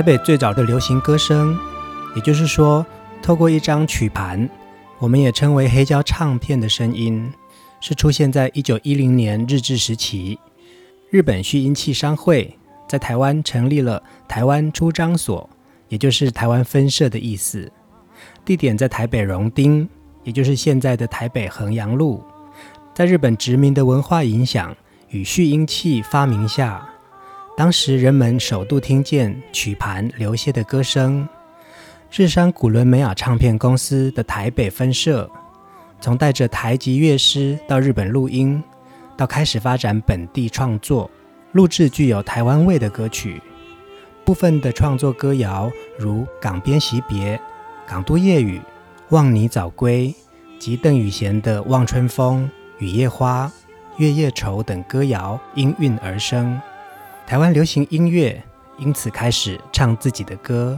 台北最早的流行歌声，也就是说，透过一张曲盘，我们也称为黑胶唱片的声音，是出现在一九一零年日治时期。日本蓄音器商会在台湾成立了台湾出张所，也就是台湾分社的意思。地点在台北荣町，也就是现在的台北衡阳路。在日本殖民的文化影响与蓄音器发明下，当时人们首度听见曲盘流泻的歌声。日商古伦美亚唱片公司的台北分社，从带着台籍乐师到日本录音，到开始发展本地创作，录制具有台湾味的歌曲。部分的创作歌谣如《港边惜别》、《港都夜雨》、《望你早归》及邓雨贤的《望春风》、《雨夜花》、《月夜愁》等歌谣应运而生。台湾流行音乐因此开始唱自己的歌。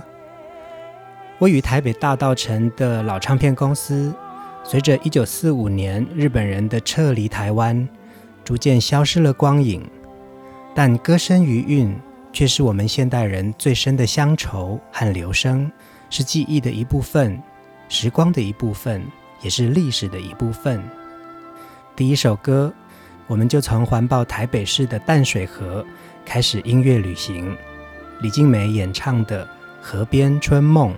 位于台北大道城的老唱片公司，随着1945年日本人的撤离台湾，逐渐消失了光影。但歌声余韵却是我们现代人最深的乡愁和留声，是记忆的一部分，时光的一部分，也是历史的一部分。第一首歌，我们就从环抱台北市的淡水河。开始音乐旅行，李静梅演唱的《河边春梦》。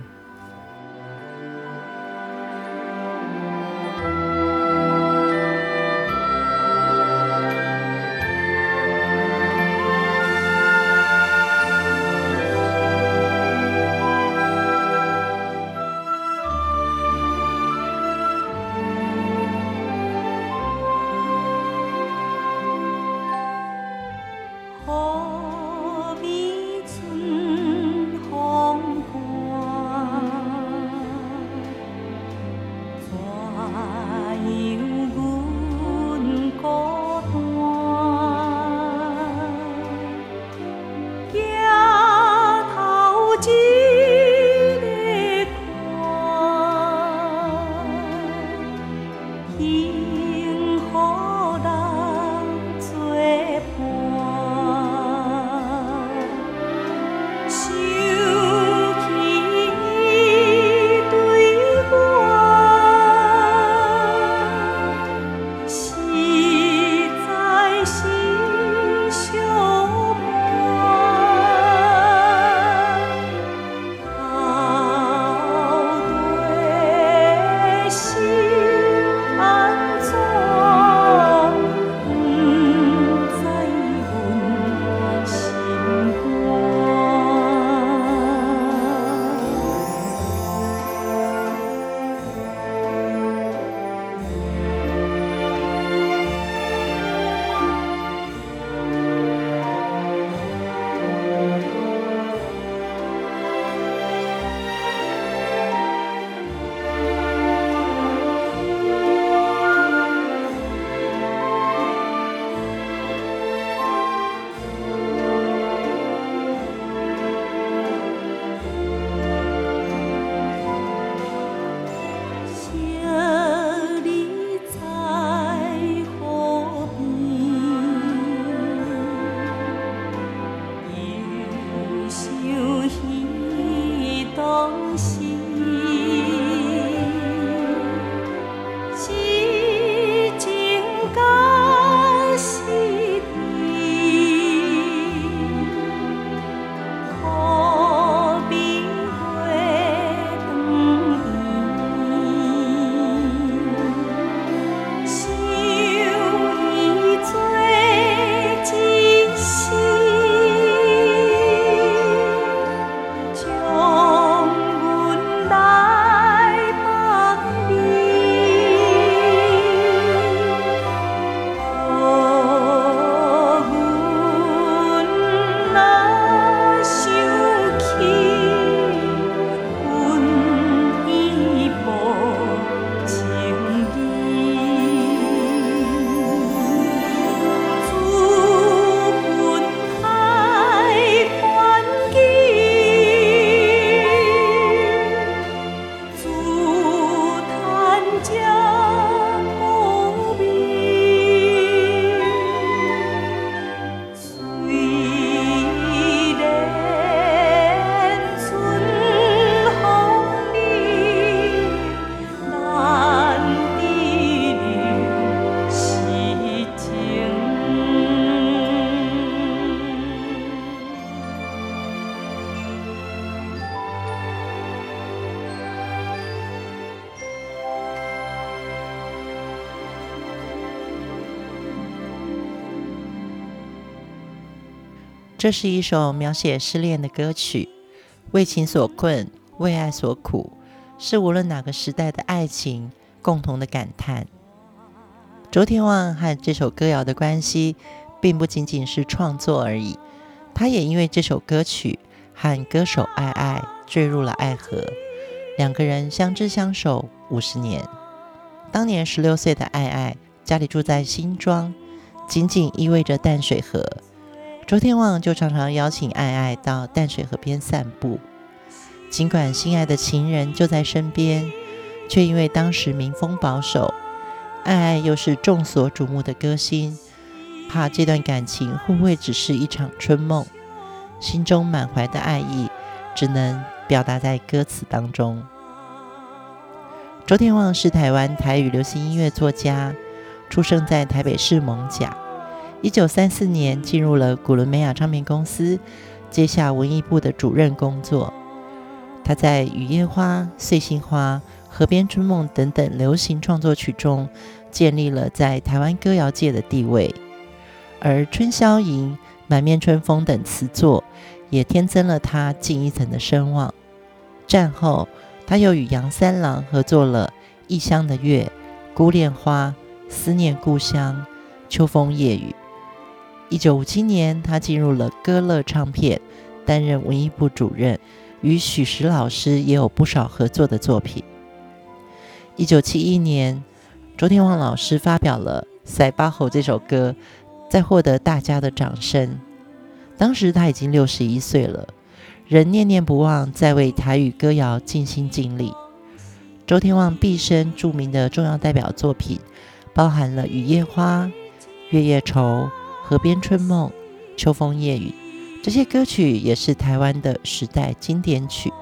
这是一首描写失恋的歌曲，为情所困，为爱所苦，是无论哪个时代的爱情共同的感叹。周天旺和这首歌谣的关系，并不仅仅是创作而已，他也因为这首歌曲和歌手爱爱坠入了爱河，两个人相知相守五十年。当年十六岁的爱爱，家里住在新庄，仅仅依偎着淡水河，周天旺就常常邀请爱爱到淡水河边散步。尽管心爱的情人就在身边，却因为当时民风保守。爱爱又是众所瞩目的歌星，怕这段感情会不会只是一场春梦，心中满怀的爱意只能表达在歌词当中。周天旺是台湾台语流行音乐作家，出生在台北市艋舺。一九三四年进入了古伦美亚唱片公司，接下文艺部的主任工作。他在《雨夜花》《碎心花》。《河边春梦》等等流行创作曲中，建立了在台湾歌谣界的地位；而《春宵吟》《满面春风》等词作，也添增了他近一层的声望。战后，他又与杨三郎合作了《异乡的月》《孤恋花》《思念故乡》《秋风夜雨》。一九五七年，他进入了歌乐唱片，担任文艺部主任，与许石老师也有不少合作的作品。一九七一年，周天旺老师发表了《塞巴吼》这首歌，在获得大家的掌声。当时他已经六十一岁了，仍念念不忘在为台语歌谣尽心尽力。周天旺毕生著名的重要代表作品，包含了《雨夜花》《月夜愁》《河边春梦》《秋风夜雨》，这些歌曲也是台湾的时代经典曲。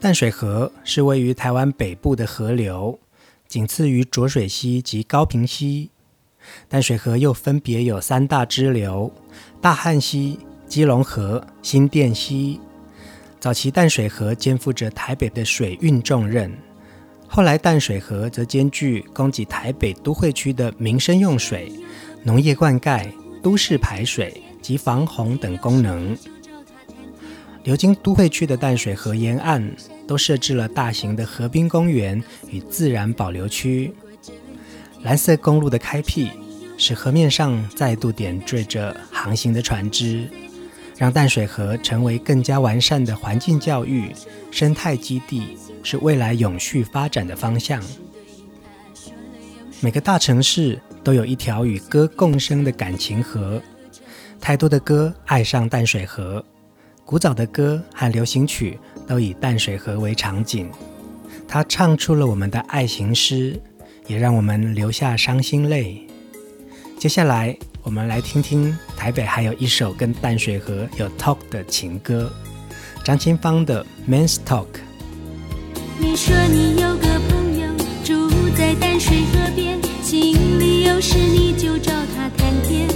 淡水河是位于台湾北部的河流，仅次于浊水溪及高屏溪。淡水河又分别有三大支流：大汉溪、基隆河、新店溪。早期淡水河肩负着台北的水运重任，后来淡水河则兼具供给台北都会区的民生用水、农业灌溉、都市排水及防洪等功能。流经都会区的淡水河沿岸，都设置了大型的河滨公园与自然保留区。蓝色公路的开辟，使河面上再度点缀着航行的船只，让淡水河成为更加完善的环境教育、生态基地，是未来永续发展的方向。每个大城市都有一条与歌共生的感情河，太多的歌爱上淡水河。古早的歌和流行曲都以淡水河为场景，它唱出了我们的爱情诗，也让我们流下伤心泪。接下来，我们来听听台北还有一首跟淡水河有 talk 的情歌，张清芳的《Men's Talk》。你说你有个朋友住在淡水河边，心里有事你就找他谈天，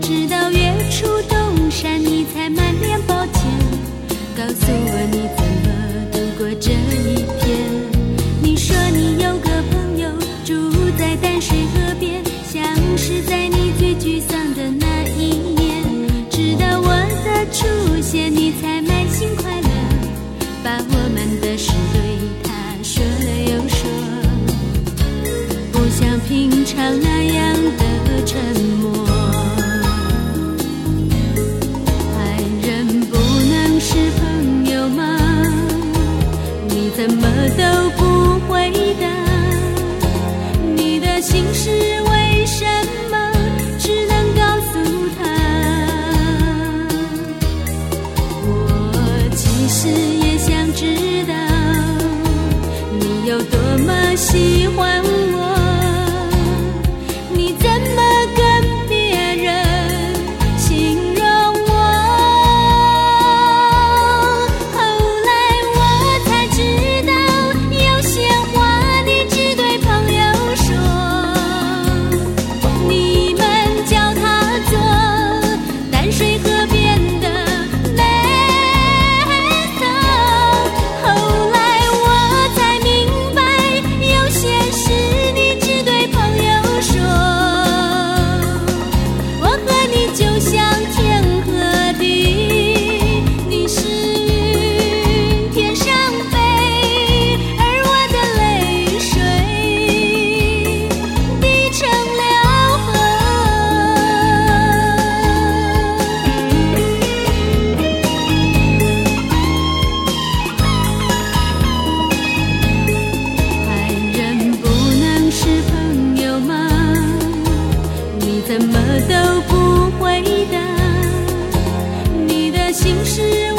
直到月出东山，你才满脸抱歉，告诉我你怎么度过这一天。心事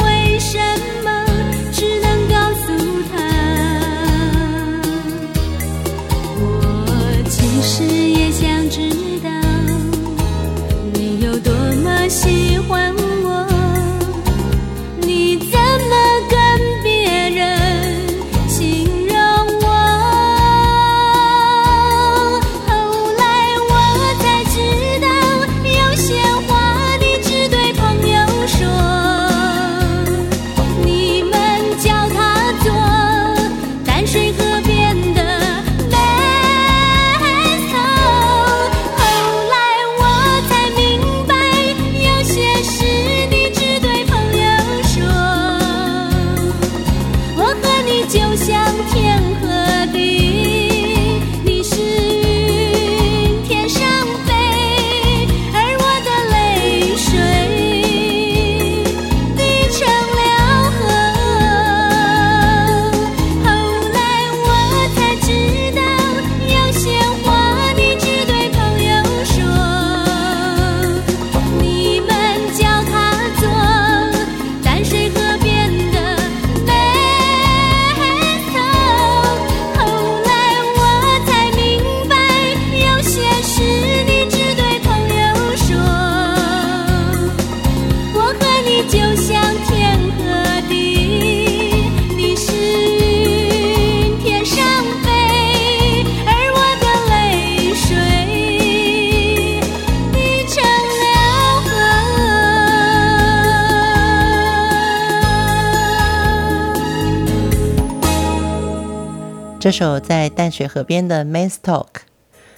这首在淡水河边的《mainstalk》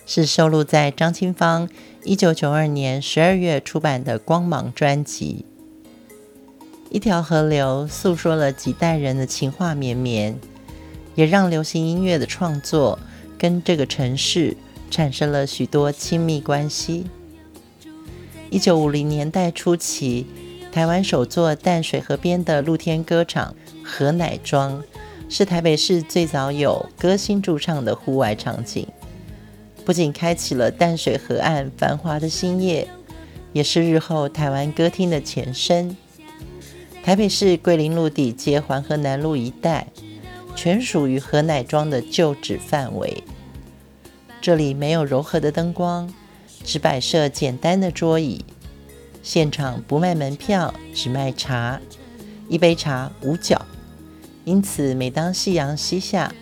是收录在张清芳一九九二年十二月出版的《光芒》专辑。一条河流诉说了几代人的情话绵绵，也让流行音乐的创作跟这个城市产生了许多亲密关系。一九五零年代初期，台湾首座淡水河边的露天歌场河乃庄。是台北市最早有歌星驻唱的户外场景，不仅开启了淡水河岸繁华的新业，也是日后台湾歌厅的前身。台北市桂林路底街环河南路一带，全属于河乃庄的旧址范围。这里没有柔和的灯光，只摆设简单的桌椅。现场不卖门票，只卖茶，一杯茶五角。因此，每当夕阳西下，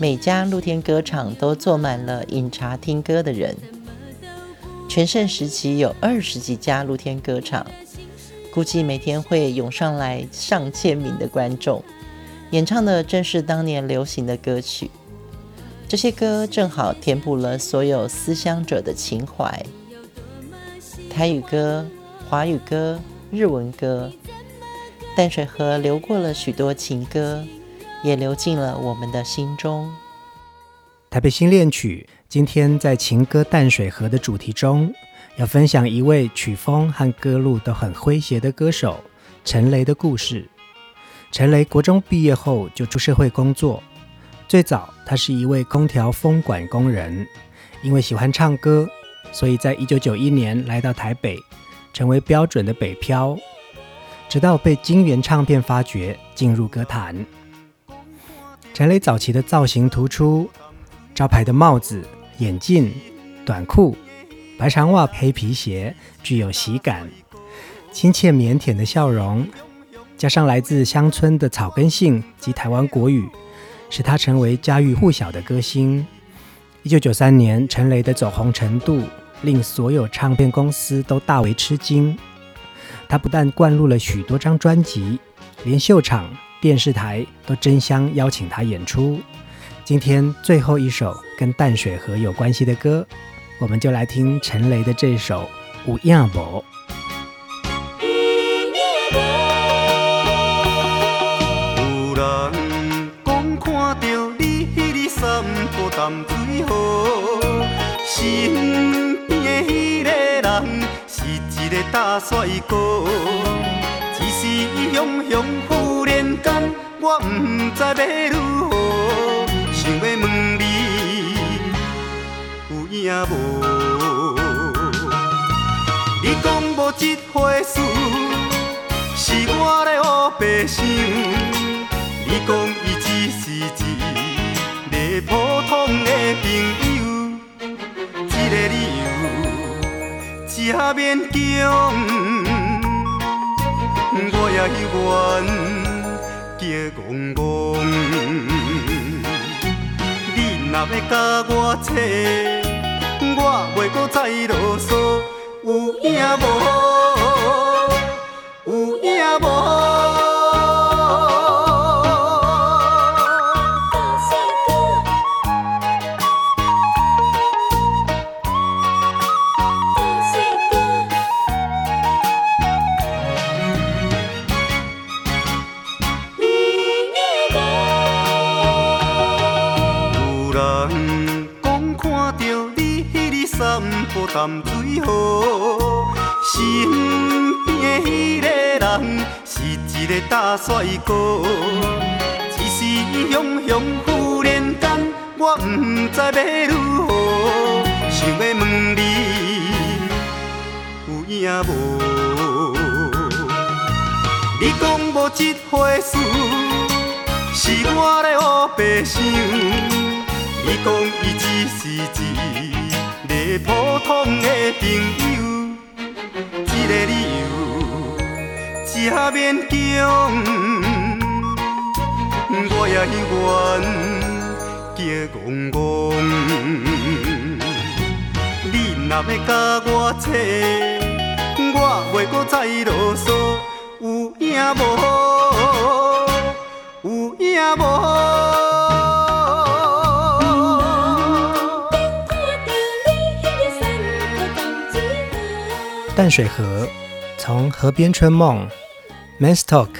每家露天歌场都坐满了饮茶听歌的人。全盛时期有二十几家露天歌场，估计每天会涌上来上千名的观众，演唱的正是当年流行的歌曲。这些歌正好填补了所有思乡者的情怀。台语歌、华语歌、日文歌。淡水河流过了许多情歌，也流进了我们的心中。台北新恋曲今天在情歌淡水河的主题中，要分享一位曲风和歌路都很诙谐的歌手陈雷的故事。陈雷国中毕业后就出社会工作，最早他是一位空调风管工人，因为喜欢唱歌，所以在一九九一年来到台北，成为标准的北漂。直到被金元唱片发掘，进入歌坛。陈雷早期的造型突出，招牌的帽子、眼镜、短裤、白长袜、黑皮鞋，具有喜感。亲切腼腆的笑容，加上来自乡村的草根性及台湾国语，使他成为家喻户晓的歌星。一九九三年，陈雷的走红程度令所有唱片公司都大为吃惊。他不但灌录了许多张专辑，连秀场电视台都争相邀请他演出。今天最后一首跟淡水河有关系的歌，我们就来听陈雷的这首《午夜舞》。有人讲：「看你，心不淡，为何是你的那个人？」一个大帅哥。只是伊雄雄忽然间，我不知要如何，想要问你有影无？你讲无一回事，是我咧乌白想。你讲勉强，我也愿叫戆戆。你若要甲我找，我袂搁再啰嗦，有影无？淡水河，身边的迄个人是一个大帅哥。只是伊雄雄忽然间，我毋知要如何，想要问你有影无？你讲无一回事，是我咧乌白想。你讲伊只是一个普通的朋友，这个理由正勉强，我也愿叫戆戆。你若要甲我找，我袂搁再啰嗦，有影无？有影无？淡水河，从河边春梦，Men's Talk，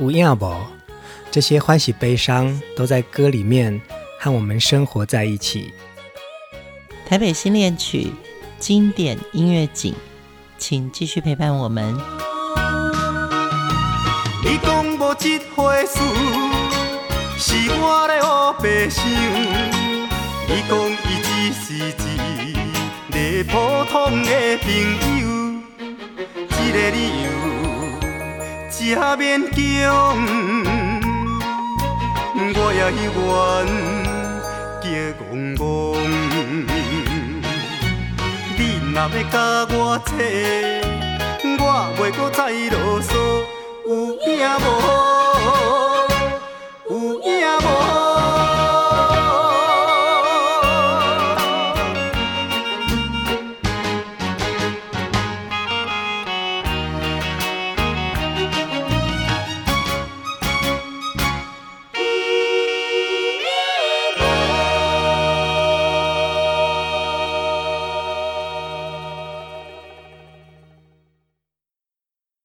有影无？这些欢喜悲伤都在歌里面和我们生活在一起。台北新恋曲，经典音乐景，请继续陪伴我们。你讲无这回事，是我咧乌白想。你讲伊只是一个普通的朋友。一个理由，才勉强。我也犹原叫憨憨。你若要教我坐，我袂阁再啰嗦，有影无？